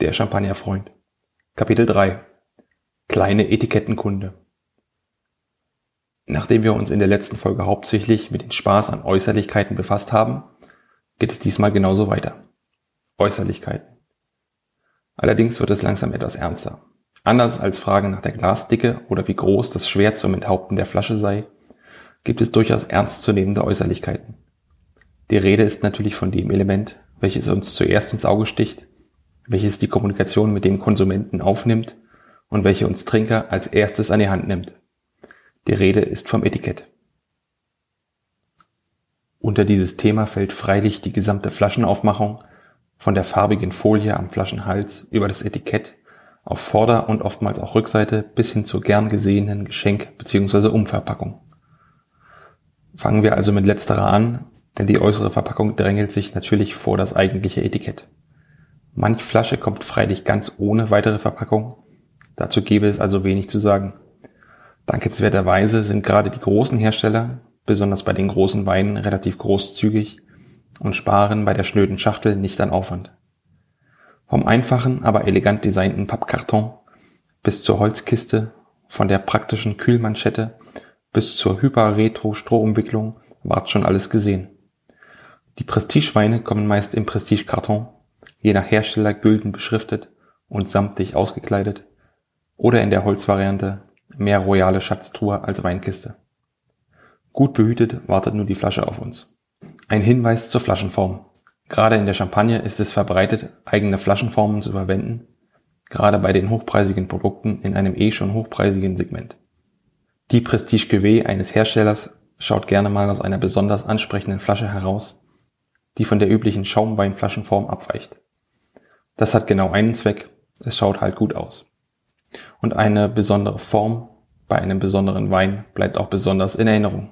Der Champagnerfreund. Kapitel 3. Kleine Etikettenkunde. Nachdem wir uns in der letzten Folge hauptsächlich mit dem Spaß an Äußerlichkeiten befasst haben, geht es diesmal genauso weiter. Äußerlichkeiten. Allerdings wird es langsam etwas ernster. Anders als Fragen nach der Glasdicke oder wie groß das Schwert zum Enthaupten der Flasche sei, gibt es durchaus ernstzunehmende Äußerlichkeiten. Die Rede ist natürlich von dem Element, welches uns zuerst ins Auge sticht welches die Kommunikation mit dem Konsumenten aufnimmt und welche uns Trinker als erstes an die Hand nimmt. Die Rede ist vom Etikett. Unter dieses Thema fällt freilich die gesamte Flaschenaufmachung von der farbigen Folie am Flaschenhals über das Etikett auf Vorder- und oftmals auch Rückseite bis hin zur gern gesehenen Geschenk- bzw. Umverpackung. Fangen wir also mit letzterer an, denn die äußere Verpackung drängelt sich natürlich vor das eigentliche Etikett. Manch Flasche kommt freilich ganz ohne weitere Verpackung. Dazu gäbe es also wenig zu sagen. Dankenswerterweise sind gerade die großen Hersteller, besonders bei den großen Weinen, relativ großzügig und sparen bei der schnöden Schachtel nicht an Aufwand. Vom einfachen, aber elegant designten Pappkarton bis zur Holzkiste, von der praktischen Kühlmanschette bis zur Hyper-Retro-Strohumwicklung ward schon alles gesehen. Die Prestigeweine kommen meist im Prestigekarton je nach Hersteller gülden beschriftet und samtig ausgekleidet oder in der Holzvariante mehr royale Schatztruhe als Weinkiste. Gut behütet wartet nur die Flasche auf uns. Ein Hinweis zur Flaschenform. Gerade in der Champagne ist es verbreitet, eigene Flaschenformen zu verwenden, gerade bei den hochpreisigen Produkten in einem eh schon hochpreisigen Segment. Die Prestige Cuvée eines Herstellers schaut gerne mal aus einer besonders ansprechenden Flasche heraus, die von der üblichen Schaumweinflaschenform abweicht. Das hat genau einen Zweck. Es schaut halt gut aus. Und eine besondere Form bei einem besonderen Wein bleibt auch besonders in Erinnerung.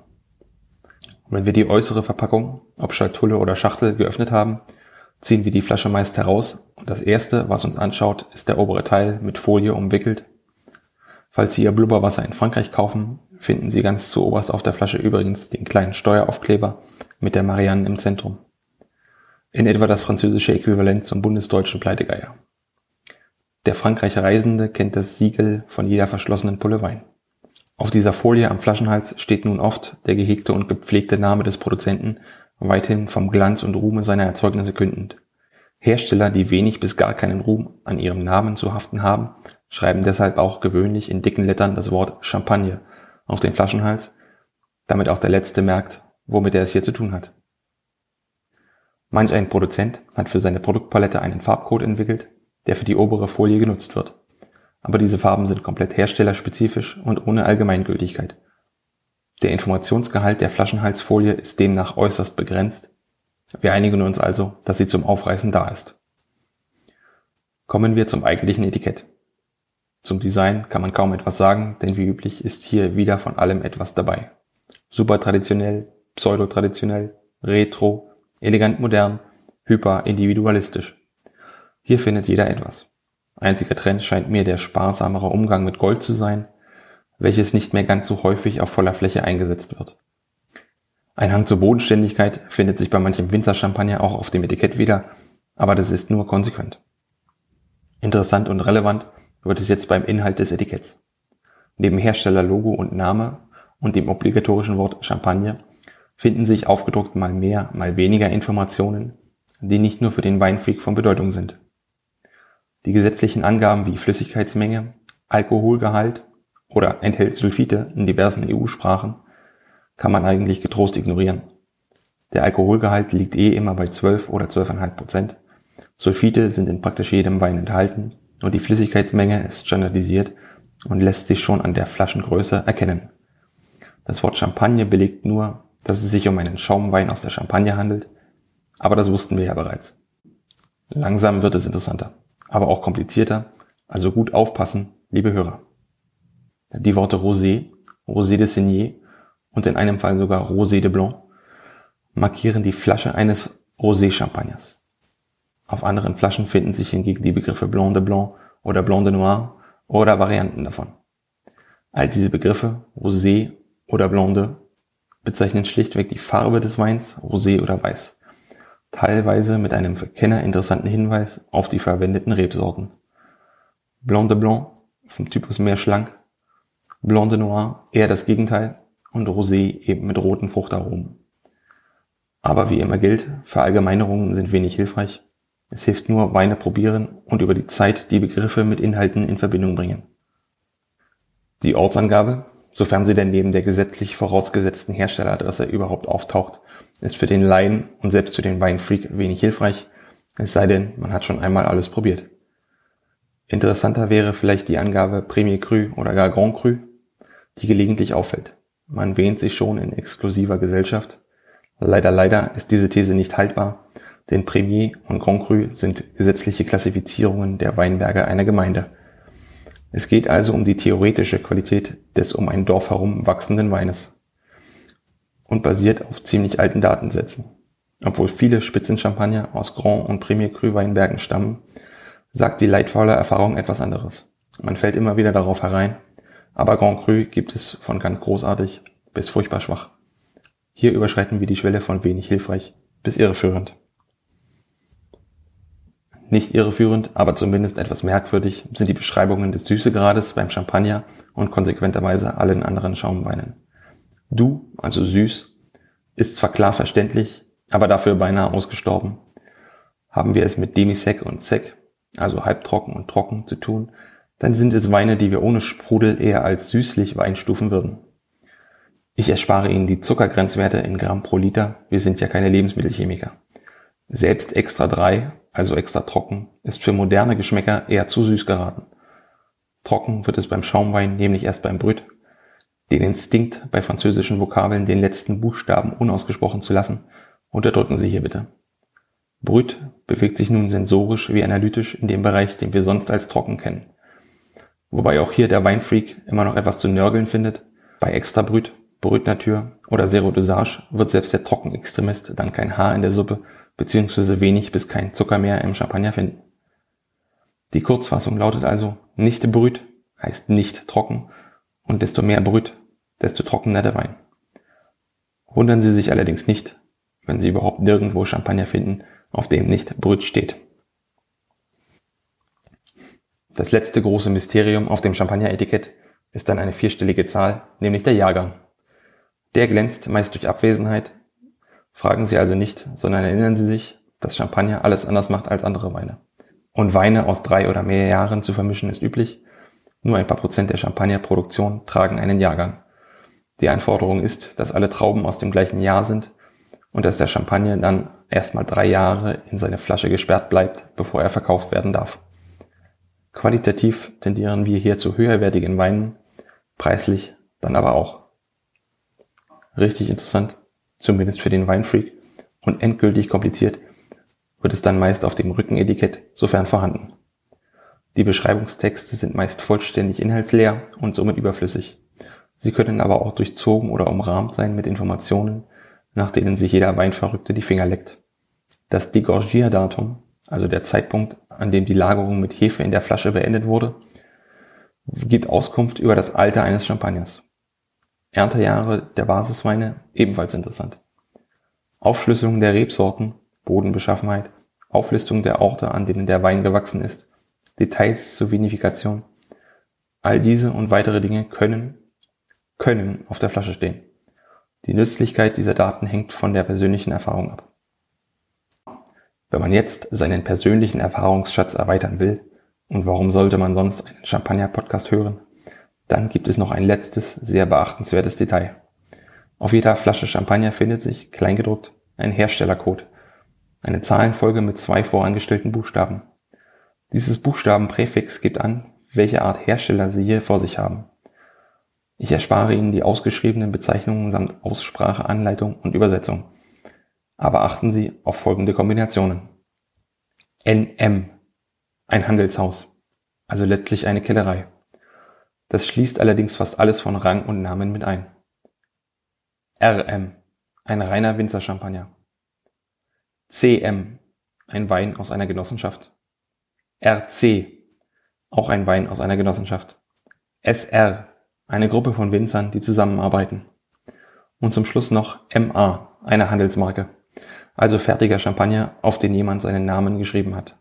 wenn wir die äußere Verpackung, ob Schatulle oder Schachtel, geöffnet haben, ziehen wir die Flasche meist heraus und das erste, was uns anschaut, ist der obere Teil mit Folie umwickelt. Falls Sie Ihr Blubberwasser in Frankreich kaufen, finden Sie ganz zu oberst auf der Flasche übrigens den kleinen Steueraufkleber mit der Marianne im Zentrum in etwa das französische Äquivalent zum bundesdeutschen Pleitegeier. Der Frankreicher Reisende kennt das Siegel von jeder verschlossenen Pulle Wein. Auf dieser Folie am Flaschenhals steht nun oft der gehegte und gepflegte Name des Produzenten, weithin vom Glanz und Ruhme seiner Erzeugnisse kündend. Hersteller, die wenig bis gar keinen Ruhm an ihrem Namen zu haften haben, schreiben deshalb auch gewöhnlich in dicken Lettern das Wort Champagne auf den Flaschenhals, damit auch der Letzte merkt, womit er es hier zu tun hat. Manch ein Produzent hat für seine Produktpalette einen Farbcode entwickelt, der für die obere Folie genutzt wird. Aber diese Farben sind komplett herstellerspezifisch und ohne Allgemeingültigkeit. Der Informationsgehalt der Flaschenhalsfolie ist demnach äußerst begrenzt. Wir einigen uns also, dass sie zum Aufreißen da ist. Kommen wir zum eigentlichen Etikett. Zum Design kann man kaum etwas sagen, denn wie üblich ist hier wieder von allem etwas dabei. Super traditionell, pseudo-traditionell, retro, Elegant modern, hyper individualistisch. Hier findet jeder etwas. Einziger Trend scheint mir der sparsamere Umgang mit Gold zu sein, welches nicht mehr ganz so häufig auf voller Fläche eingesetzt wird. Ein Hang zur Bodenständigkeit findet sich bei manchem Winzerchampagner auch auf dem Etikett wieder, aber das ist nur konsequent. Interessant und relevant wird es jetzt beim Inhalt des Etiketts. Neben Herstellerlogo und Name und dem obligatorischen Wort Champagner finden sich aufgedruckt mal mehr, mal weniger Informationen, die nicht nur für den Weinfreak von Bedeutung sind. Die gesetzlichen Angaben wie Flüssigkeitsmenge, Alkoholgehalt oder enthält Sulfite in diversen EU-Sprachen kann man eigentlich getrost ignorieren. Der Alkoholgehalt liegt eh immer bei 12 oder 12,5 Prozent. Sulfite sind in praktisch jedem Wein enthalten und die Flüssigkeitsmenge ist standardisiert und lässt sich schon an der Flaschengröße erkennen. Das Wort Champagne belegt nur, dass es sich um einen Schaumwein aus der Champagne handelt, aber das wussten wir ja bereits. Langsam wird es interessanter, aber auch komplizierter, also gut aufpassen, liebe Hörer. Die Worte Rosé, Rosé de Signé und in einem Fall sogar Rosé de Blanc markieren die Flasche eines Rosé-Champagners. Auf anderen Flaschen finden sich hingegen die Begriffe Blanc de Blanc oder Blanc de Noir oder Varianten davon. All diese Begriffe, Rosé oder Blanc de, bezeichnen schlichtweg die Farbe des Weins, Rosé oder Weiß. teilweise mit einem für Kenner interessanten Hinweis auf die verwendeten Rebsorten. Blanc de Blanc vom Typus mehr schlank, Blanc de Noir eher das Gegenteil und Rosé eben mit roten Fruchtaromen. Aber wie immer gilt, Verallgemeinerungen sind wenig hilfreich. Es hilft nur Weine probieren und über die Zeit die Begriffe mit Inhalten in Verbindung bringen. Die Ortsangabe, sofern sie denn neben der gesetzlich vorausgesetzten Herstelleradresse überhaupt auftaucht, ist für den Laien und selbst für den Weinfreak wenig hilfreich, es sei denn, man hat schon einmal alles probiert. Interessanter wäre vielleicht die Angabe Premier Cru oder gar Grand Cru, die gelegentlich auffällt. Man wähnt sich schon in exklusiver Gesellschaft, Leider, leider ist diese These nicht haltbar, denn Premier und Grand Cru sind gesetzliche Klassifizierungen der Weinberge einer Gemeinde. Es geht also um die theoretische Qualität des um ein Dorf herum wachsenden Weines und basiert auf ziemlich alten Datensätzen. Obwohl viele Spitzenchampagner aus Grand und Premier Cru Weinbergen stammen, sagt die leidvolle Erfahrung etwas anderes. Man fällt immer wieder darauf herein, aber Grand Cru gibt es von ganz großartig bis furchtbar schwach. Hier überschreiten wir die Schwelle von wenig hilfreich bis irreführend. Nicht irreführend, aber zumindest etwas merkwürdig sind die Beschreibungen des Süßegrades beim Champagner und konsequenterweise allen anderen Schaumweinen. Du, also süß, ist zwar klar verständlich, aber dafür beinahe ausgestorben. Haben wir es mit Demisec und Sec, also halbtrocken und trocken, zu tun, dann sind es Weine, die wir ohne Sprudel eher als süßlich Weinstufen würden. Ich erspare Ihnen die Zuckergrenzwerte in Gramm pro Liter, wir sind ja keine Lebensmittelchemiker. Selbst extra 3, also extra trocken, ist für moderne Geschmäcker eher zu süß geraten. Trocken wird es beim Schaumwein nämlich erst beim Brüt. Den Instinkt, bei französischen Vokabeln den letzten Buchstaben unausgesprochen zu lassen, unterdrücken Sie hier bitte. Brüt bewegt sich nun sensorisch wie analytisch in dem Bereich, den wir sonst als trocken kennen. Wobei auch hier der Weinfreak immer noch etwas zu nörgeln findet. Bei extra Brüt Brut Natur oder Zero Dosage wird selbst der Trockenextremist dann kein Haar in der Suppe bzw. wenig bis kein Zucker mehr im Champagner finden. Die Kurzfassung lautet also, nicht Brüt heißt nicht trocken und desto mehr Brüt, desto trockener der Wein. Wundern Sie sich allerdings nicht, wenn Sie überhaupt nirgendwo Champagner finden, auf dem nicht Brüt steht. Das letzte große Mysterium auf dem Champagner-Etikett ist dann eine vierstellige Zahl, nämlich der Jahrgang. Der glänzt meist durch Abwesenheit. Fragen Sie also nicht, sondern erinnern Sie sich, dass Champagner alles anders macht als andere Weine. Und Weine aus drei oder mehr Jahren zu vermischen ist üblich. Nur ein paar Prozent der Champagnerproduktion tragen einen Jahrgang. Die Anforderung ist, dass alle Trauben aus dem gleichen Jahr sind und dass der Champagner dann erstmal drei Jahre in seine Flasche gesperrt bleibt, bevor er verkauft werden darf. Qualitativ tendieren wir hier zu höherwertigen Weinen, preislich dann aber auch. Richtig interessant, zumindest für den Weinfreak. Und endgültig kompliziert wird es dann meist auf dem Rückenetikett, sofern vorhanden. Die Beschreibungstexte sind meist vollständig inhaltsleer und somit überflüssig. Sie können aber auch durchzogen oder umrahmt sein mit Informationen, nach denen sich jeder Weinverrückte die Finger leckt. Das Degorgierdatum, also der Zeitpunkt, an dem die Lagerung mit Hefe in der Flasche beendet wurde, gibt Auskunft über das Alter eines Champagners. Erntejahre der Basisweine ebenfalls interessant. Aufschlüsselung der Rebsorten, Bodenbeschaffenheit, Auflistung der Orte, an denen der Wein gewachsen ist, Details zur Vinifikation. All diese und weitere Dinge können, können auf der Flasche stehen. Die Nützlichkeit dieser Daten hängt von der persönlichen Erfahrung ab. Wenn man jetzt seinen persönlichen Erfahrungsschatz erweitern will, und warum sollte man sonst einen Champagner-Podcast hören, dann gibt es noch ein letztes, sehr beachtenswertes Detail. Auf jeder Flasche Champagner findet sich, kleingedruckt, ein Herstellercode. Eine Zahlenfolge mit zwei vorangestellten Buchstaben. Dieses Buchstabenpräfix gibt an, welche Art Hersteller Sie hier vor sich haben. Ich erspare Ihnen die ausgeschriebenen Bezeichnungen samt Aussprache, Anleitung und Übersetzung. Aber achten Sie auf folgende Kombinationen. NM, ein Handelshaus, also letztlich eine Kellerei. Das schließt allerdings fast alles von Rang und Namen mit ein. RM, ein reiner Winzerchampagner. CM, ein Wein aus einer Genossenschaft. RC, auch ein Wein aus einer Genossenschaft. SR, eine Gruppe von Winzern, die zusammenarbeiten. Und zum Schluss noch MA, eine Handelsmarke. also fertiger Champagner, auf den jemand seinen Namen geschrieben hat.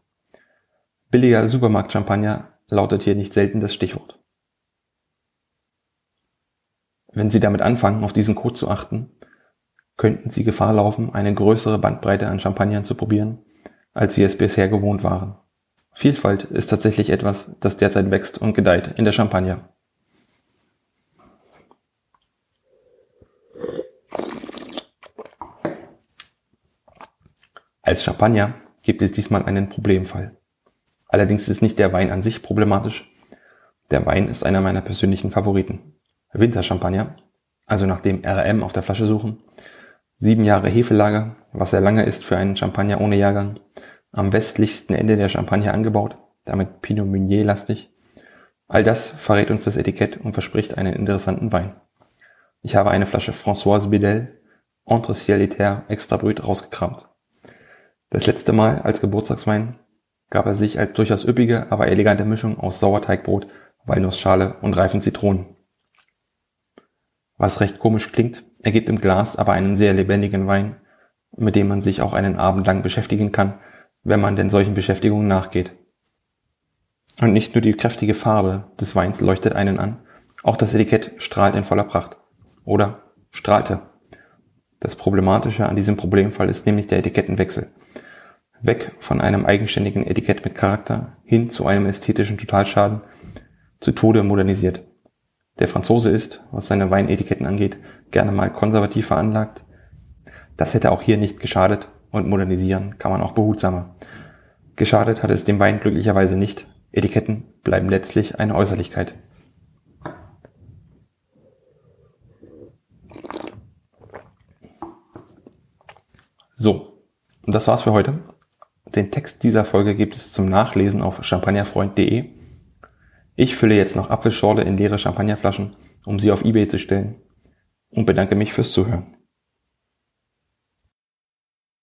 Billiger Supermarkt-Champagner lautet hier nicht selten das Stichwort. Wenn Sie damit anfangen, auf diesen Code zu achten, könnten Sie Gefahr laufen, eine größere Bandbreite an Champagnern zu probieren, als Sie es bisher gewohnt waren. Vielfalt ist tatsächlich etwas, das derzeit wächst und gedeiht in der Champagner. Als Champagner gibt es diesmal einen Problemfall. Allerdings ist nicht der Wein an sich problematisch. Der Wein ist einer meiner persönlichen Favoriten. Winterchampagner, also nach dem RM auf der Flasche suchen. Sieben Jahre Hefelager, was sehr lange ist für einen Champagner ohne Jahrgang. Am westlichsten Ende der Champagne angebaut, damit Pinot Meunier lastig. All das verrät uns das Etikett und verspricht einen interessanten Wein. Ich habe eine Flasche Françoise Bedel Entre Ciel Ether Extra Brut rausgekramt. Das letzte Mal als Geburtstagswein gab er sich als durchaus üppige, aber elegante Mischung aus Sauerteigbrot, Walnussschale und reifen Zitronen. Was recht komisch klingt, ergibt im Glas aber einen sehr lebendigen Wein, mit dem man sich auch einen Abend lang beschäftigen kann, wenn man denn solchen Beschäftigungen nachgeht. Und nicht nur die kräftige Farbe des Weins leuchtet einen an, auch das Etikett strahlt in voller Pracht. Oder strahlte. Das Problematische an diesem Problemfall ist nämlich der Etikettenwechsel. Weg von einem eigenständigen Etikett mit Charakter hin zu einem ästhetischen Totalschaden, zu Tode modernisiert. Der Franzose ist, was seine Weinetiketten angeht, gerne mal konservativ veranlagt. Das hätte auch hier nicht geschadet und modernisieren kann man auch behutsamer. Geschadet hat es dem Wein glücklicherweise nicht. Etiketten bleiben letztlich eine Äußerlichkeit. So, und das war's für heute. Den Text dieser Folge gibt es zum Nachlesen auf champagnerfreund.de ich fülle jetzt noch Apfelschorle in leere Champagnerflaschen, um sie auf Ebay zu stellen und bedanke mich fürs Zuhören.